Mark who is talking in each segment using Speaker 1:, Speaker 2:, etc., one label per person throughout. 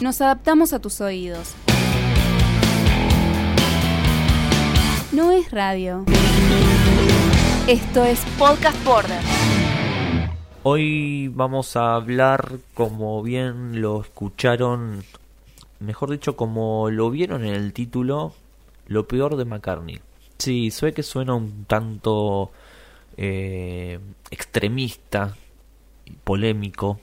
Speaker 1: Nos adaptamos a tus oídos. No es radio. Esto es Podcast Border.
Speaker 2: Hoy vamos a hablar, como bien lo escucharon, mejor dicho, como lo vieron en el título, lo peor de McCartney. Sí, sé que suena un tanto eh, extremista, polémico,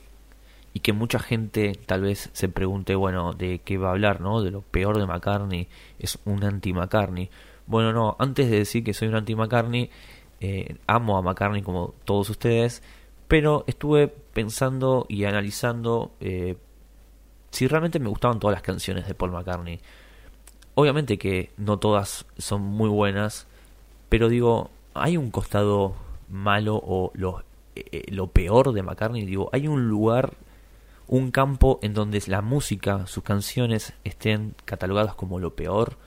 Speaker 2: y que mucha gente tal vez se pregunte, bueno, de qué va a hablar, ¿no? De lo peor de McCartney, es un anti-McCartney. Bueno, no, antes de decir que soy un anti-McCartney, eh, amo a McCartney como todos ustedes, pero estuve pensando y analizando eh, si realmente me gustaban todas las canciones de Paul McCartney. Obviamente que no todas son muy buenas, pero digo, hay un costado malo o lo, eh, lo peor de McCartney, digo, hay un lugar un campo en donde la música, sus canciones estén catalogadas como lo peor.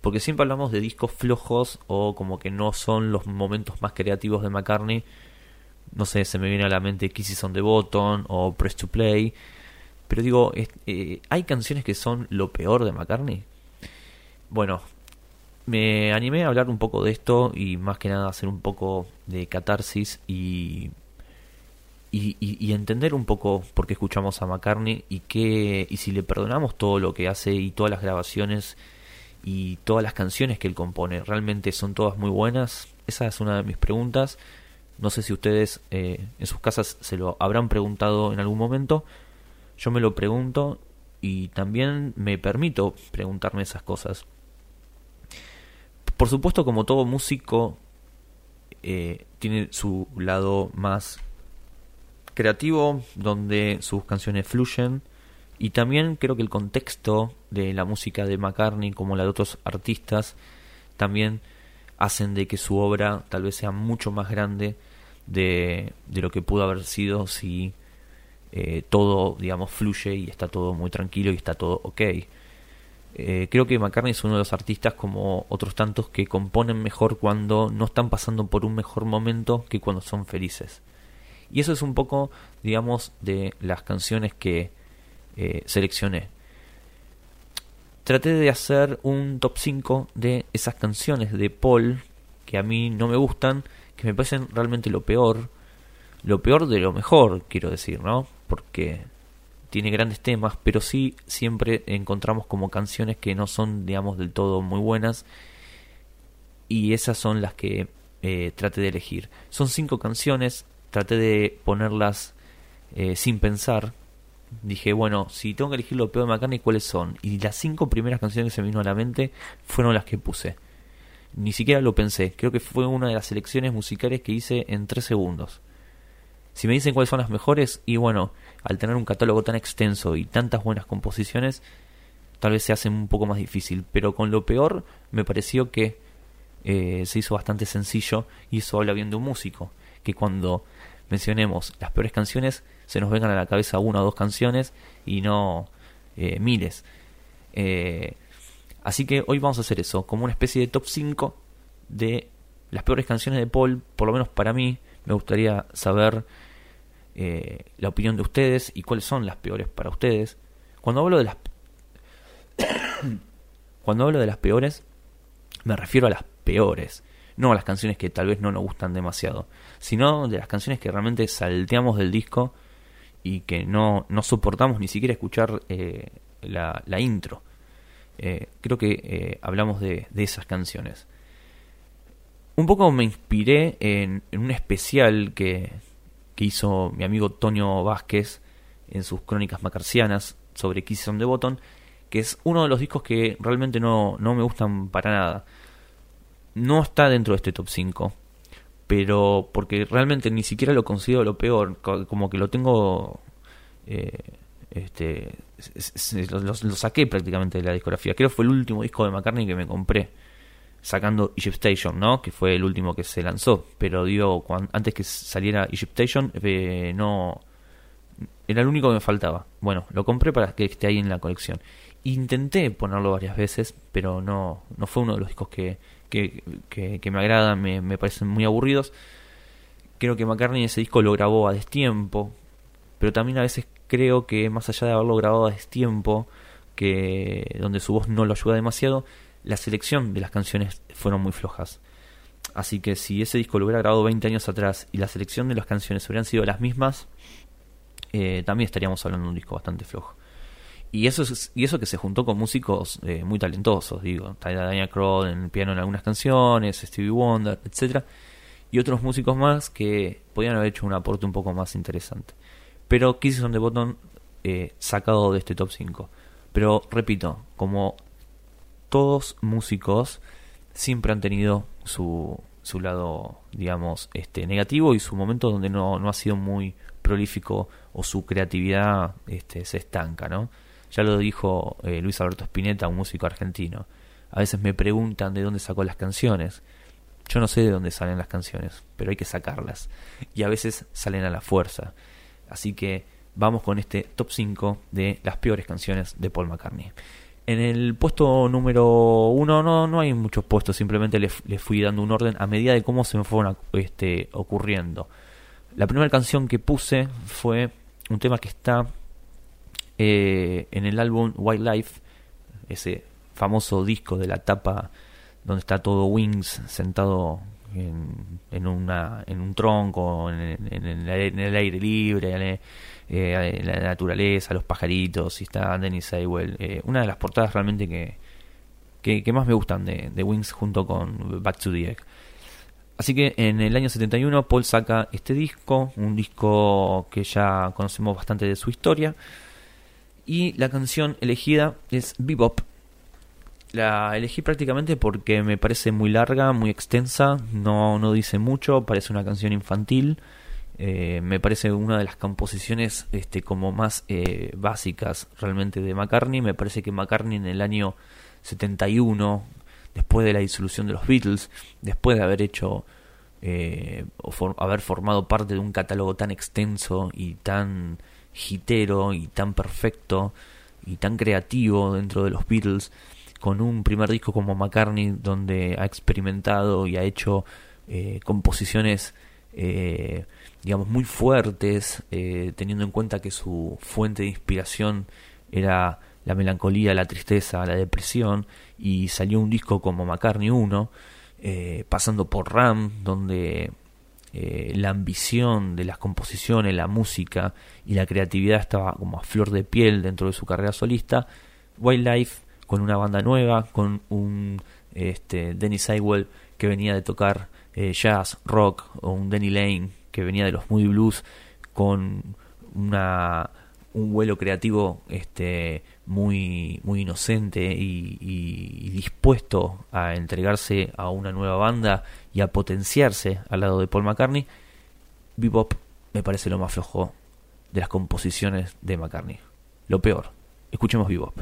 Speaker 2: Porque siempre hablamos de discos flojos o como que no son los momentos más creativos de McCartney. No sé, se me viene a la mente Kisses on the Button o Press to Play. Pero digo, eh, ¿hay canciones que son lo peor de McCartney? Bueno, me animé a hablar un poco de esto y más que nada hacer un poco de catarsis y y, entender un poco por qué escuchamos a McCartney y qué y si le perdonamos todo lo que hace y todas las grabaciones y todas las canciones que él compone. Realmente son todas muy buenas. Esa es una de mis preguntas. No sé si ustedes eh, en sus casas se lo habrán preguntado en algún momento. Yo me lo pregunto y también me permito preguntarme esas cosas por supuesto como todo músico eh, tiene su lado más creativo donde sus canciones fluyen. Y también creo que el contexto de la música de McCartney como la de otros artistas también hacen de que su obra tal vez sea mucho más grande de, de lo que pudo haber sido si eh, todo digamos fluye y está todo muy tranquilo y está todo ok eh, creo que McCartney es uno de los artistas como otros tantos que componen mejor cuando no están pasando por un mejor momento que cuando son felices y eso es un poco, digamos, de las canciones que eh, seleccioné. Traté de hacer un top 5 de esas canciones de Paul que a mí no me gustan, que me parecen realmente lo peor. Lo peor de lo mejor, quiero decir, ¿no? Porque tiene grandes temas, pero sí siempre encontramos como canciones que no son, digamos, del todo muy buenas. Y esas son las que eh, traté de elegir. Son cinco canciones, traté de ponerlas eh, sin pensar. Dije, bueno, si tengo que elegir lo peor de McCartney, ¿cuáles son? Y las cinco primeras canciones que se me vino a la mente fueron las que puse. Ni siquiera lo pensé. Creo que fue una de las selecciones musicales que hice en tres segundos. Si me dicen cuáles son las mejores, y bueno, al tener un catálogo tan extenso y tantas buenas composiciones, tal vez se hace un poco más difícil. Pero con lo peor, me pareció que eh, se hizo bastante sencillo y eso habla bien de un músico. Que cuando mencionemos las peores canciones, se nos vengan a la cabeza una o dos canciones y no eh, miles. Eh, así que hoy vamos a hacer eso, como una especie de top 5 de las peores canciones de Paul, por lo menos para mí, me gustaría saber eh, la opinión de ustedes y cuáles son las peores para ustedes. Cuando hablo de las cuando hablo de las peores, me refiero a las peores no a las canciones que tal vez no nos gustan demasiado, sino de las canciones que realmente salteamos del disco y que no, no soportamos ni siquiera escuchar eh, la, intro. Eh, creo que hablamos de, de, esas canciones. Un poco me inspiré en un especial que, que, hizo mi amigo Tonio Vázquez en sus crónicas macarcianas sobre Kisses on the Button, que es uno de los discos que realmente no, no me gustan para nada no está dentro de este top 5. pero porque realmente ni siquiera lo considero lo peor, como que lo tengo... Eh, este, lo, saqué prácticamente de la discografía. Creo que fue el último disco de McCartney que me compré, sacando Egypt Station, ¿no? Que fue el último que se lanzó. Pero digo, antes que saliera Egypt Station, eh, no. Era el único que me faltaba. Bueno, lo compré para que esté ahí en la colección. Intenté ponerlo varias veces, pero no, no fue uno de los discos que, que, me agradan, me, me, parecen muy aburridos. Creo que McCartney ese disco lo grabó a destiempo, pero también a veces creo que más allá de haberlo grabado a destiempo, que donde su voz no lo ayuda demasiado, la selección de las canciones fueron muy flojas. Así que si ese disco lo hubiera grabado 20 años atrás y la selección de las canciones hubieran sido las mismas, eh, también estaríamos hablando de un disco bastante flojo. Y eso, y eso que se juntó con músicos eh, muy talentosos, digo, Daniel Crow en el piano en algunas canciones, Stevie Wonder, etcétera, y otros músicos más que podían haber hecho un aporte un poco más interesante. Pero Kisses on the Bottom eh, sacado de este top 5. Pero repito, como todos músicos siempre han tenido su, su lado, digamos, este negativo y su momento donde no, no ha sido muy prolífico o su creatividad este, se estanca, ¿no? Ya lo dijo eh, Luis Alberto Spinetta, un músico argentino. A veces me preguntan de dónde sacó las canciones. Yo no sé de dónde salen las canciones, pero hay que sacarlas. Y a veces salen a la fuerza. Así que vamos con este top 5 de las peores canciones de Paul McCartney. En el puesto número 1 no, no hay muchos puestos, simplemente le, fui dando un orden a medida de cómo se me fueron este, ocurriendo. La primera canción que puse fue un tema que está eh, en el álbum Wildlife, ese famoso disco de la tapa donde está todo Wings sentado en, una, en un tronco, en, el, aire libre, eh, la naturaleza, los pajaritos, y está Dennis Sewell. Eh, una de las portadas realmente que, que, más me gustan de, de, Wings junto con Back to the Egg. Así que en el año 71 Paul saca este disco, un disco que ya conocemos bastante de su historia, y la canción elegida es Bebop. La elegí prácticamente porque me parece muy larga, muy extensa, no, no dice mucho, parece una canción infantil. Eh, me parece una de las composiciones este, como más eh, básicas realmente de McCartney. Me parece que McCartney en el año 71, después de la disolución de los Beatles, después de haber hecho eh, o haber formado parte de un catálogo tan extenso y tan hitero y tan perfecto y tan creativo dentro de los Beatles, con un primer disco como McCartney donde ha experimentado y ha hecho eh, composiciones eh, digamos muy fuertes eh, teniendo en cuenta que su fuente de inspiración era la melancolía, la tristeza, la depresión y salió un disco como McCartney 1 pasando por Ram donde la ambición de las composiciones, la música y la creatividad estaba como a flor de piel dentro de su carrera solista. Wildlife con una banda nueva, con un este, Denny que venía de tocar eh, jazz, rock, o un Denny Lane que venía de los Moody Blues, con una un vuelo creativo este muy muy inocente y, y, dispuesto a entregarse a una nueva banda y a potenciarse al lado de Paul McCartney Bebop me parece lo más flojo de las composiciones de McCartney. Lo peor. Escuchemos Bebop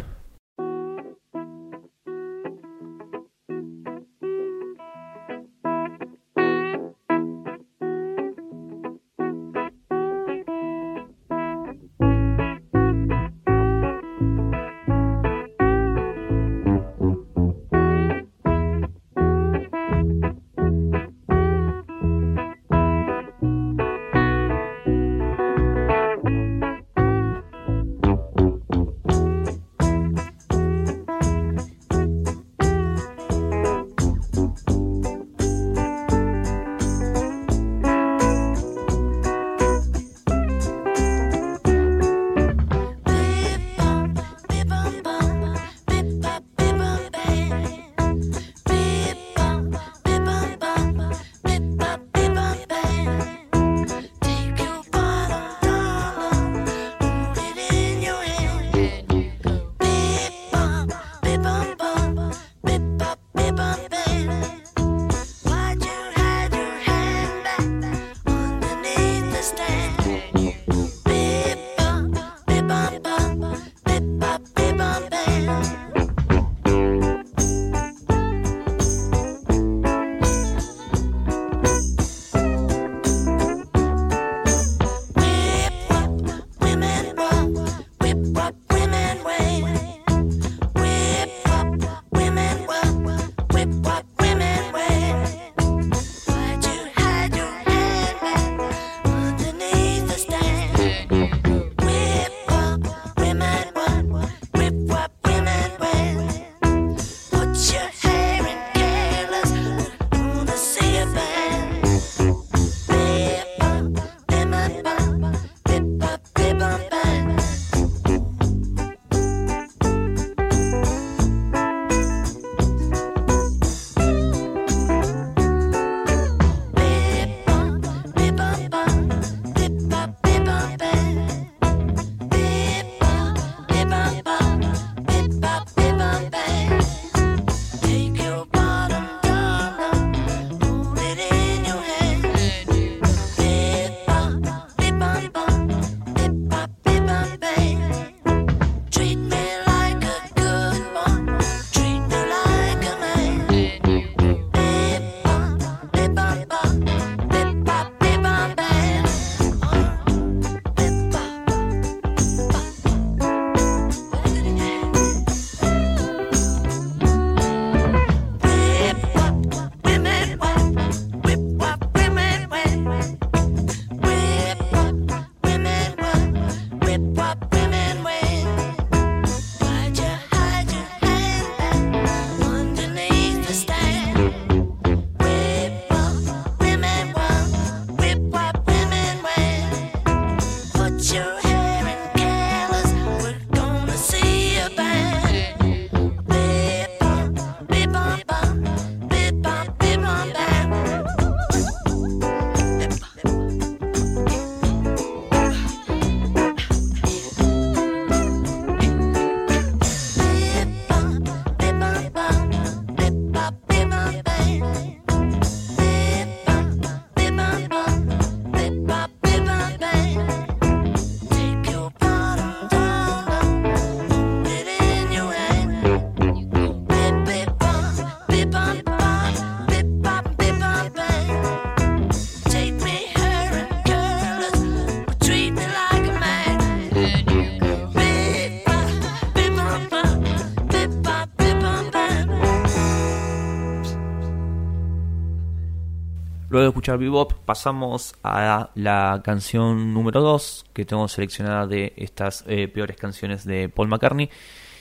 Speaker 2: Luego de escuchar Bebop, pasamos a la canción número 2 que tengo seleccionada de estas eh, peores canciones de Paul McCartney.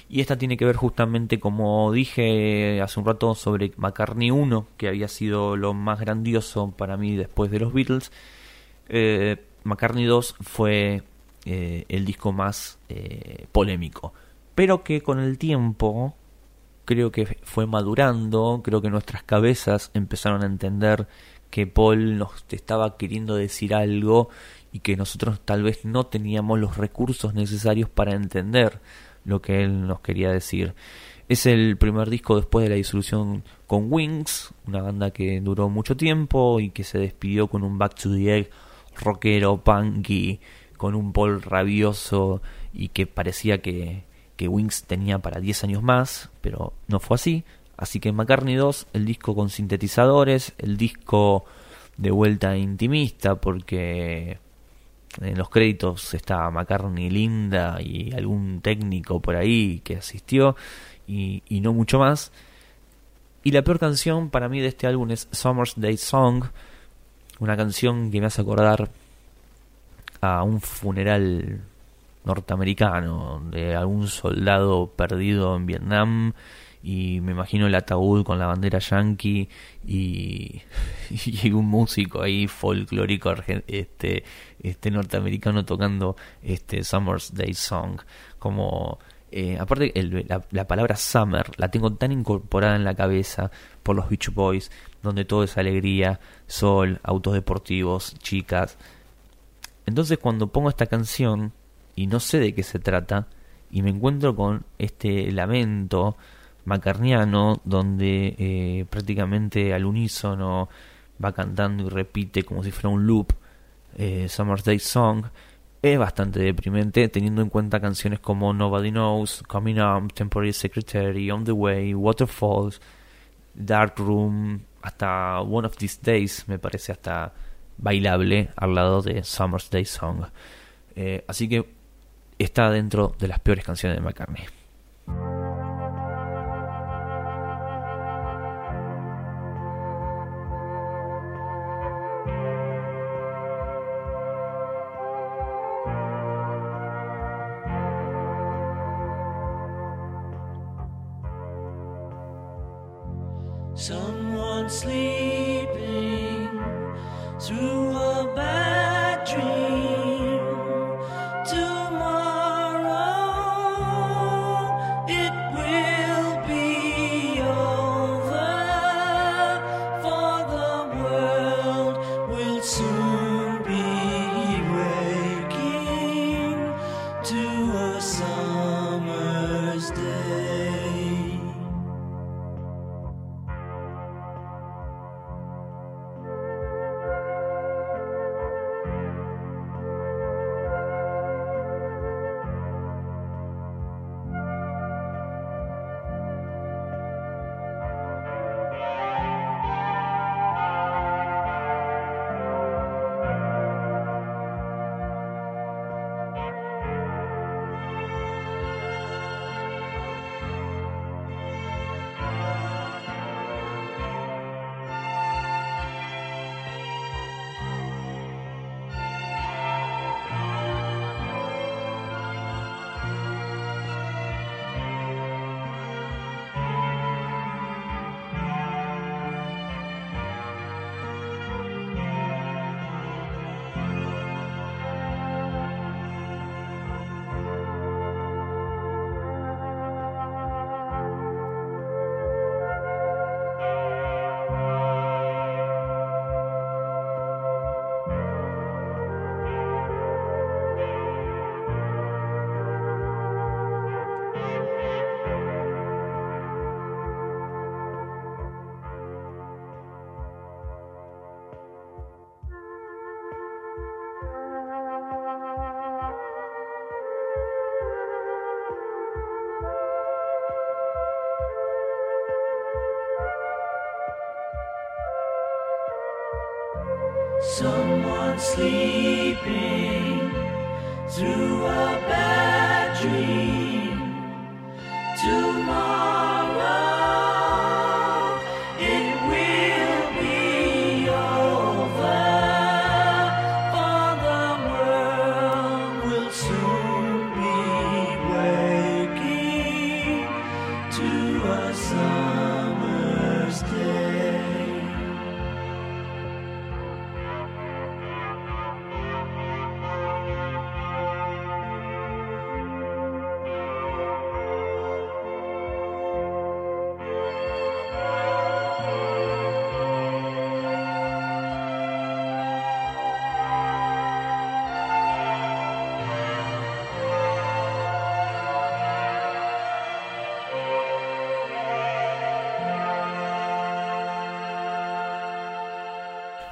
Speaker 2: Y esta tiene que ver justamente, como dije hace un rato, sobre McCartney 1, que había sido lo más grandioso para mí después de los Beatles. Eh, McCartney 2 fue eh, el disco más polémico, pero que con el tiempo creo que fue madurando, creo que nuestras cabezas empezaron a entender que Paul nos estaba queriendo decir algo y que nosotros tal vez no teníamos los recursos necesarios para entender lo que él nos quería decir. Es el primer disco después de la disolución con Wings, una banda que duró mucho tiempo y que se despidió con un Back to the Egg rockero, punky, con un Paul rabioso y que parecía que, que Wings tenía para 10 años más, pero no fue así. Así que McCartney 2, el disco con sintetizadores, el disco de vuelta intimista, porque en los créditos está McCartney Linda y algún técnico por ahí que asistió y, no mucho más. Y la peor canción para mí de este álbum es Summer's Day Song, una canción que me hace acordar a un funeral norteamericano de algún soldado perdido en Vietnam y me imagino el ataúd con la bandera yankee y, un músico ahí folclórico este este norteamericano tocando este Summer's Day Song. Como eh, aparte la, la, palabra summer la tengo tan incorporada en la cabeza por los Beach Boys donde todo es alegría sol autos deportivos chicas. Entonces cuando pongo esta canción y no sé de qué se trata y me encuentro con este lamento macarniano donde eh, prácticamente al unísono va cantando y repite como si fuera un loop eh, Summer's Day Song es bastante deprimente teniendo en cuenta canciones como Nobody Knows, Coming Up, Temporary Secretary, On the Way, Waterfalls, Dark Room, hasta One of These Days me parece hasta bailable al lado de Summer's Day Song. Eh, así que está dentro de las peores canciones de McCartney.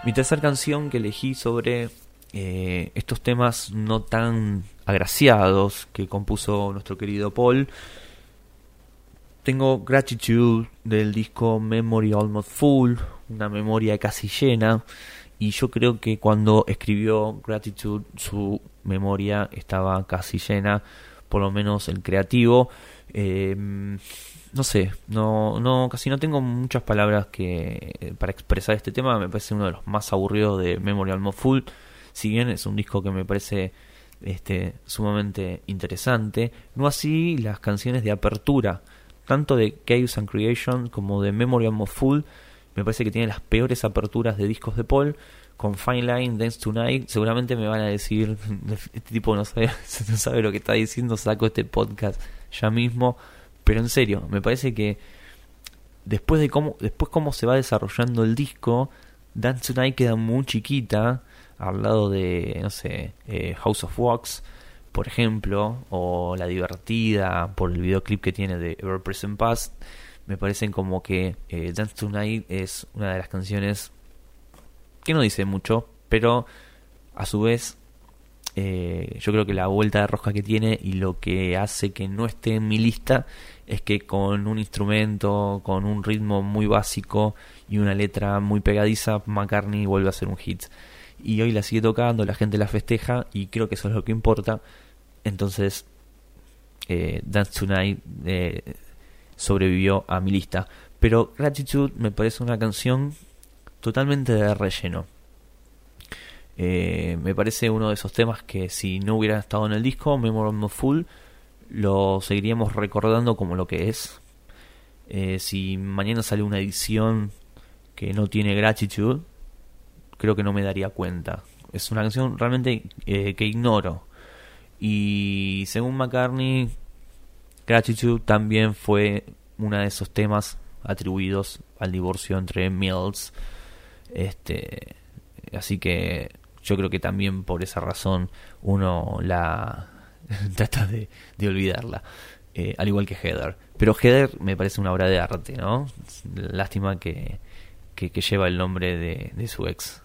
Speaker 2: Mi tercera canción que elegí sobre eh, estos temas no tan agraciados que compuso nuestro querido Paul. Tengo Gratitude del disco Memory Almost Full, una memoria casi llena. Y yo creo que cuando escribió Gratitude su memoria estaba casi llena, por lo menos el creativo. Eh, no sé, no, no, casi no tengo muchas palabras que para expresar este tema. Me parece uno de los más aburridos de Memory Almost Full. Si bien es un disco que me parece este, sumamente interesante, no así las canciones de apertura, tanto de Chaos and Creation como de Memory Almost Full. Me parece que tiene las peores aperturas de discos de Paul. Con Fine Line, Dance Tonight, seguramente me van a decir: Este tipo no sabe, no sabe lo que está diciendo. Saco este podcast ya mismo. Pero en serio, me parece que después de cómo, después cómo se va desarrollando el disco, Dance Tonight queda muy chiquita al lado de, no sé, eh, House of Wax, por ejemplo, o La Divertida, por el videoclip que tiene de Ever Present Past. Me parecen como que eh, Dance Tonight es una de las canciones que no dice mucho, pero a su vez eh, yo creo que la vuelta de rosca que tiene y lo que hace que no esté en mi lista es que con un instrumento, con un ritmo muy básico y una letra muy pegadiza, McCartney vuelve a ser un hit. Y hoy la sigue tocando, la gente la festeja y creo que eso es lo que importa. Entonces, eh, Dance Tonight eh, sobrevivió a mi lista. Pero Gratitude me parece una canción totalmente de relleno. Eh, me parece uno de esos temas que si no hubiera estado en el disco, Memorable Full, lo seguiríamos recordando como lo que es. Eh, si mañana sale una edición que no tiene Gratitude, creo que no me daría cuenta. Es una canción realmente eh, que ignoro. Y según McCartney, Gratitude también fue uno de esos temas atribuidos al divorcio entre Mills. Este, así que yo creo que también por esa razón uno la trata de, de olvidarla, eh, al igual que Heather. Pero Heather me parece una obra de arte, ¿no? Lástima que, que, lleva el nombre de, de, su ex.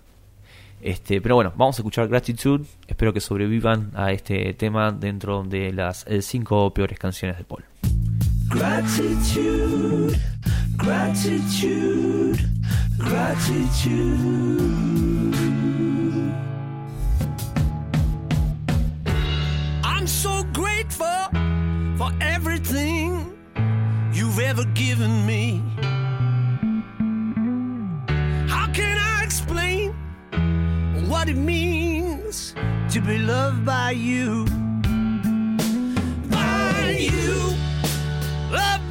Speaker 2: Este, pero bueno, vamos a escuchar Gratitude. Espero que sobrevivan a este tema dentro de las eh, cinco peores canciones de Paul.
Speaker 3: Gratitude, gratitude, gratitude. For everything you've ever given me. How can I explain what it means to be loved by you? By you, loved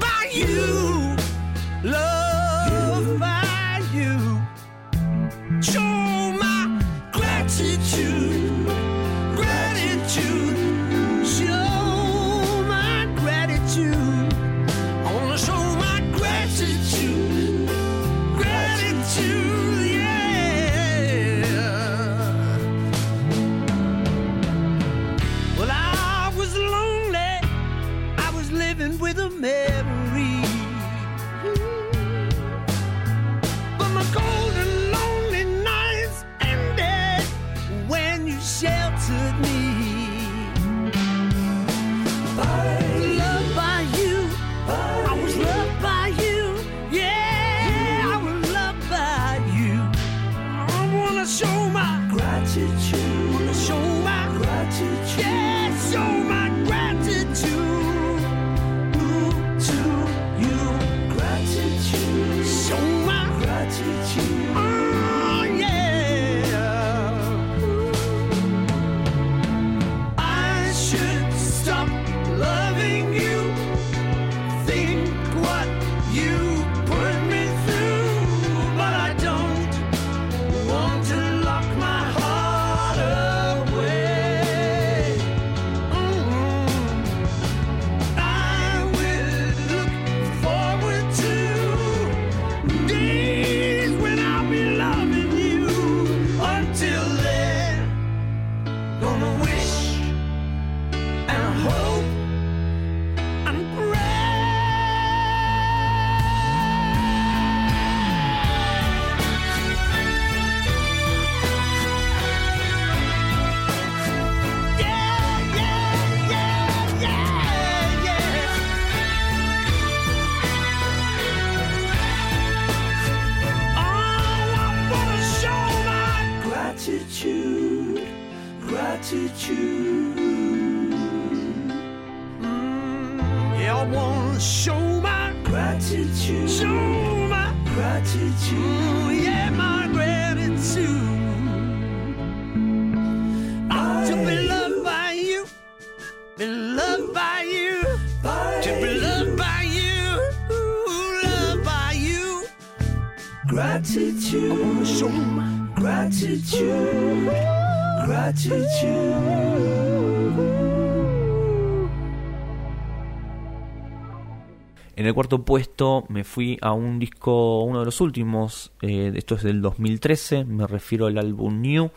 Speaker 2: En el cuarto puesto me fui a un disco, uno de los últimos, eh, esto es del 2013, me refiero al álbum New,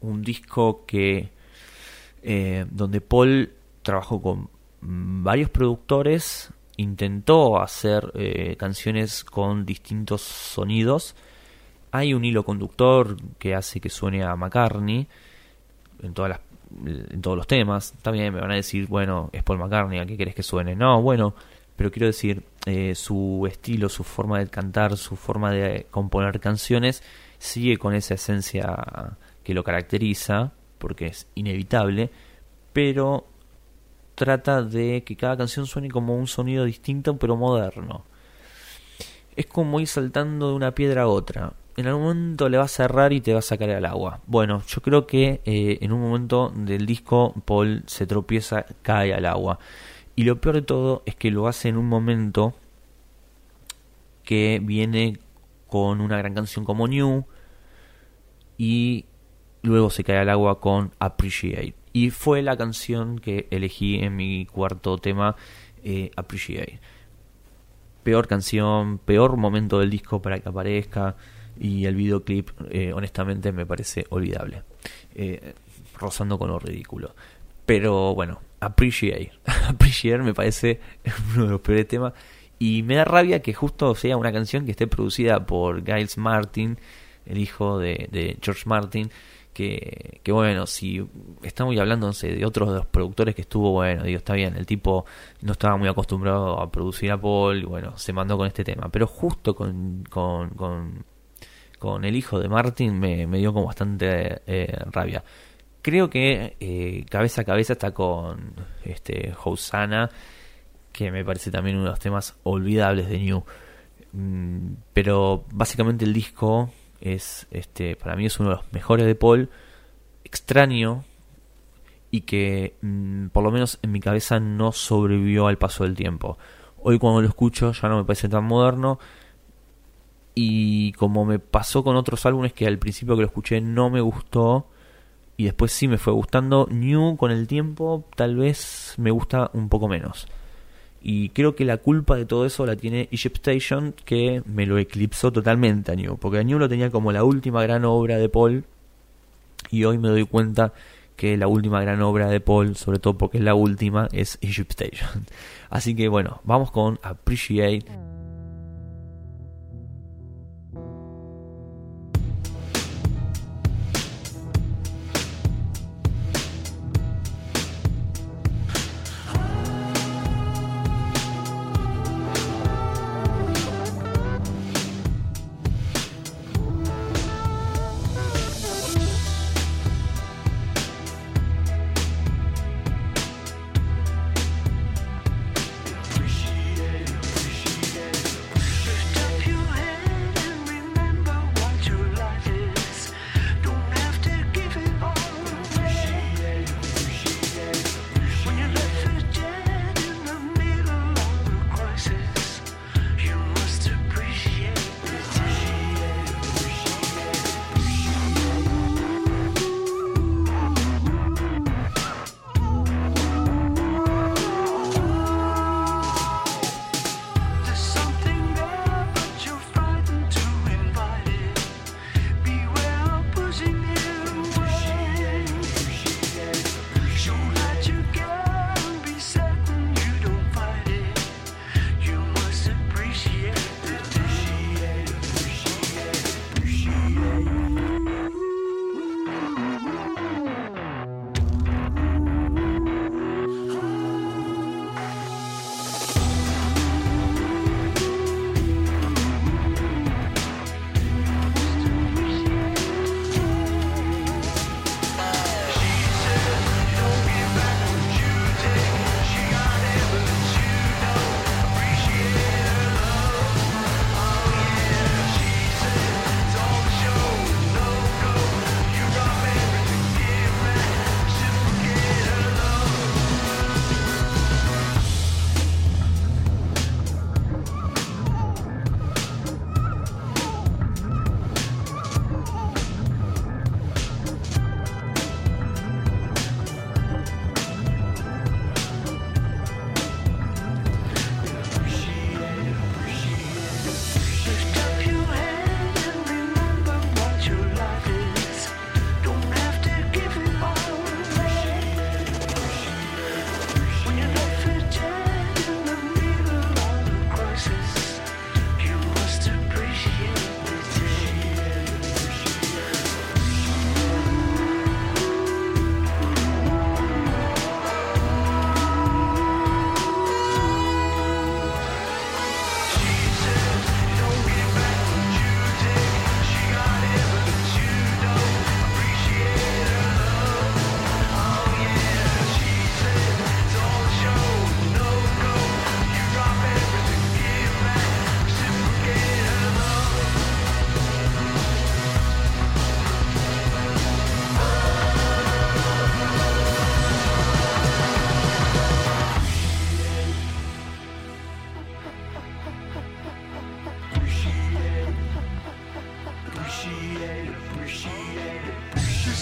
Speaker 2: un disco que eh, donde Paul trabajó con varios productores, intentó hacer eh, canciones con distintos sonidos. Hay un hilo conductor que hace que suene a McCartney en todas las en todos los temas. También me van a decir, bueno, es Paul McCartney, ¿a qué querés que suene? No, bueno, pero quiero decir, eh, su estilo, su forma de cantar, su forma de componer canciones sigue con esa esencia que lo caracteriza, porque es inevitable, pero trata de que cada canción suene como un sonido distinto pero moderno. Es como ir saltando de una piedra a otra. En algún momento le vas a cerrar y te vas a caer al agua. Bueno, yo creo que eh, en un momento del disco Paul se tropieza, cae al agua. Y lo peor de todo es que lo hace en un momento que viene con una gran canción como New y luego se cae al agua con Appreciate. Y fue la canción que elegí en mi cuarto tema, eh, Appreciate. Peor canción, peor momento del disco para que aparezca y el videoclip eh, honestamente me parece olvidable. Eh, rozando con lo ridículo. Pero bueno, Appreciate. Appreciate me parece uno de los peores temas. Y me da rabia que justo sea una canción que esté producida por Giles Martin, el hijo de, George Martin, que, que, bueno, si estamos hablando de otros de los productores que estuvo, bueno, digo, está bien, el tipo no estaba muy acostumbrado a producir a Paul, y bueno, se mandó con este tema, pero justo con, con, con, con el hijo de Martin me, me dio como bastante eh, rabia. Creo que eh, cabeza a cabeza está con este Hosanna, que me parece también uno de los temas olvidables de New. Mm, pero básicamente el disco es este para mí es uno de los mejores de Paul extraño y que mmm, por lo menos en mi cabeza no sobrevivió al paso del tiempo hoy cuando lo escucho ya no me parece tan moderno y como me pasó con otros álbumes que al principio que lo escuché no me gustó y después sí me fue gustando New con el tiempo tal vez me gusta un poco menos y creo que la culpa de todo eso la tiene Egypt Station, que me lo eclipsó totalmente a New. Porque a New lo tenía como la última gran obra de Paul. Y hoy me doy cuenta que la última gran obra de Paul, sobre todo porque es la última, es Egypt Station. Así que bueno, vamos con Appreciate.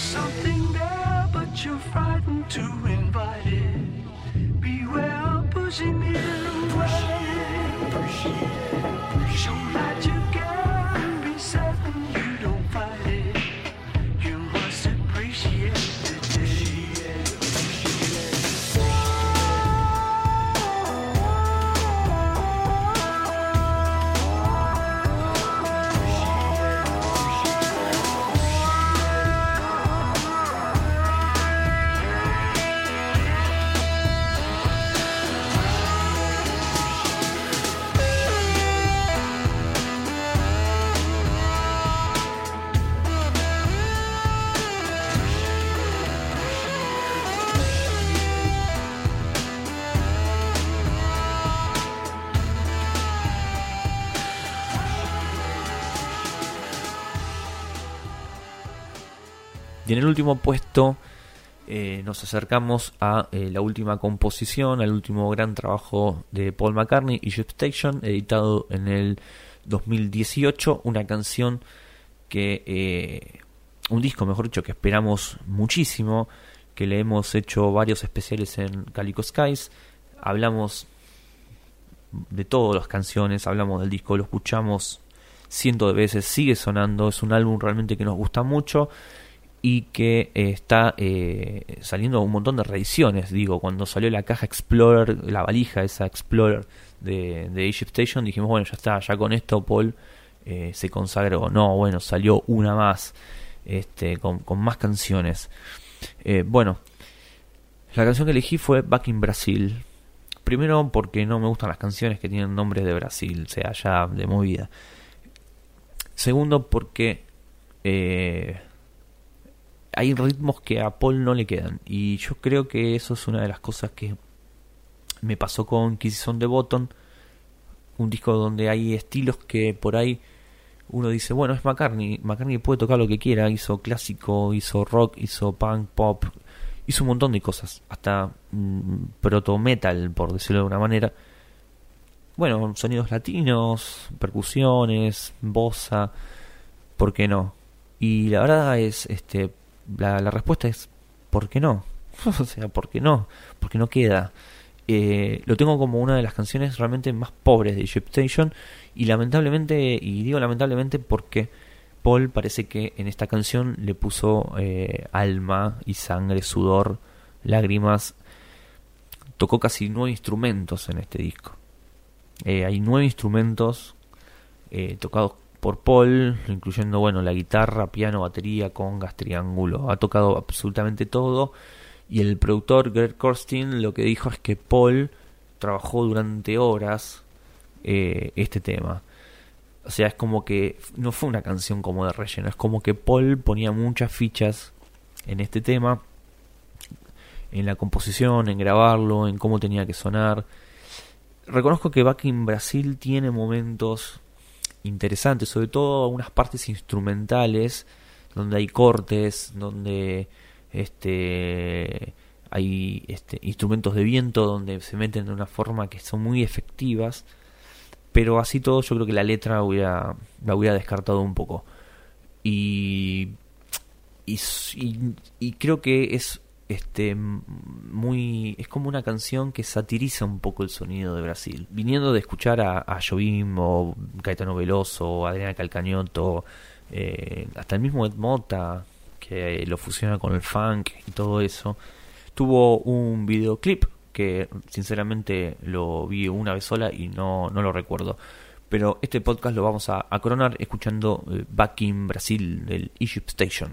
Speaker 2: something there, but you're frightened to Y en el último puesto eh, nos acercamos a eh, la última composición, al último gran trabajo de Paul McCartney, Egypt Station, editado en el 2018, una canción que, eh, un disco mejor dicho, que esperamos muchísimo, que le hemos hecho varios especiales en Calico Skies, hablamos de todas las canciones, hablamos del disco, lo escuchamos cientos de veces, sigue sonando, es un álbum realmente que nos gusta mucho y que eh, está eh, saliendo un montón de reediciones. Digo, cuando salió la caja Explorer, la valija esa Explorer de, de Egypt Station, dijimos, bueno, ya está, ya con esto Paul eh, se consagró. No, bueno, salió una más, este, con, más canciones. bueno, la canción que elegí fue Back in Brasil. Primero porque no me gustan las canciones que tienen nombres de Brasil, sea ya de movida. Segundo porque hay ritmos que a Paul no le quedan. Y yo creo que eso es una de las cosas que me pasó con Kisses on the Bottom. Un disco donde hay estilos que por ahí uno dice, bueno, es McCartney. McCartney puede tocar lo que quiera. Hizo clásico, hizo rock, hizo punk, pop. Hizo un montón de cosas. Hasta mm, proto metal, por decirlo de una manera. Bueno, sonidos latinos, percusiones, bossa. ¿Por qué no? Y la verdad es, este, la, la respuesta es ¿por qué no? o sea, ¿por qué no? Porque no queda. Eh, lo tengo como una de las canciones realmente más pobres de Egypt Station y lamentablemente, y digo lamentablemente porque Paul parece que en esta canción le puso eh, alma y sangre, sudor, lágrimas. Tocó casi nueve instrumentos en este disco. Eh, hay nueve instrumentos tocados por Paul, incluyendo bueno la guitarra, piano, batería, congas, triángulo. Ha tocado absolutamente todo. Y el productor Greg Korstin lo que dijo es que Paul trabajó durante horas eh, este tema. O sea, es como que no fue una canción como de relleno, es como que Paul ponía muchas fichas en este tema, en la composición, en grabarlo, en cómo tenía que sonar. Reconozco que Back in Brasil tiene momentos interesante, sobre todo unas partes instrumentales donde hay cortes, donde este hay este, instrumentos de viento donde se meten de una forma que son muy efectivas, pero así todo yo creo que la letra hubiera, la hubiera descartado un poco. Y, y, y creo que es este muy es como una canción que satiriza un poco el sonido de Brasil. Viniendo de escuchar a, a Jobim o Caetano Veloso Adriana Calcañoto eh, hasta el mismo Ed Mota que lo fusiona con el funk y todo eso tuvo un videoclip que sinceramente lo vi una vez sola y no, no lo recuerdo. Pero este podcast lo vamos a, a coronar escuchando eh, Back in Brasil del Egypt Station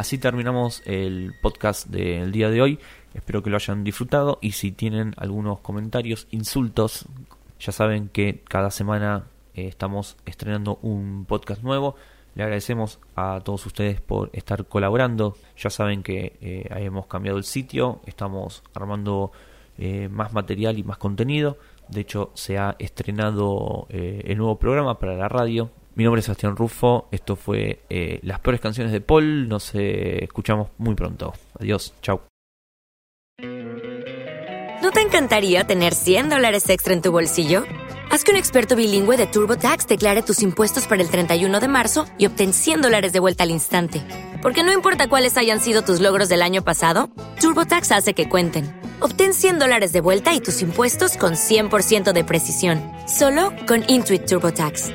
Speaker 2: Así terminamos el podcast del día de hoy. Espero que lo hayan disfrutado y si tienen algunos comentarios, insultos, ya saben que cada semana eh, estamos estrenando un podcast nuevo. Le agradecemos a todos ustedes por estar colaborando. Ya saben que eh, hemos cambiado el sitio, estamos armando eh, más material y más contenido. De hecho, se ha estrenado el nuevo programa para la radio. Mi nombre es Sebastián Rufo. Esto fue eh, Las peores canciones de Paul. Nos eh, escuchamos muy pronto. Adiós. Chau.
Speaker 4: ¿No te encantaría tener 100 dólares extra en tu bolsillo? Haz que un experto bilingüe de TurboTax declare tus impuestos para el 31 de marzo y obtén 100 dólares de vuelta al instante. Porque no importa cuáles hayan sido tus logros del año pasado, TurboTax hace que cuenten. Obtén 100 dólares de vuelta y tus impuestos con 100% de precisión. Solo con Intuit TurboTax.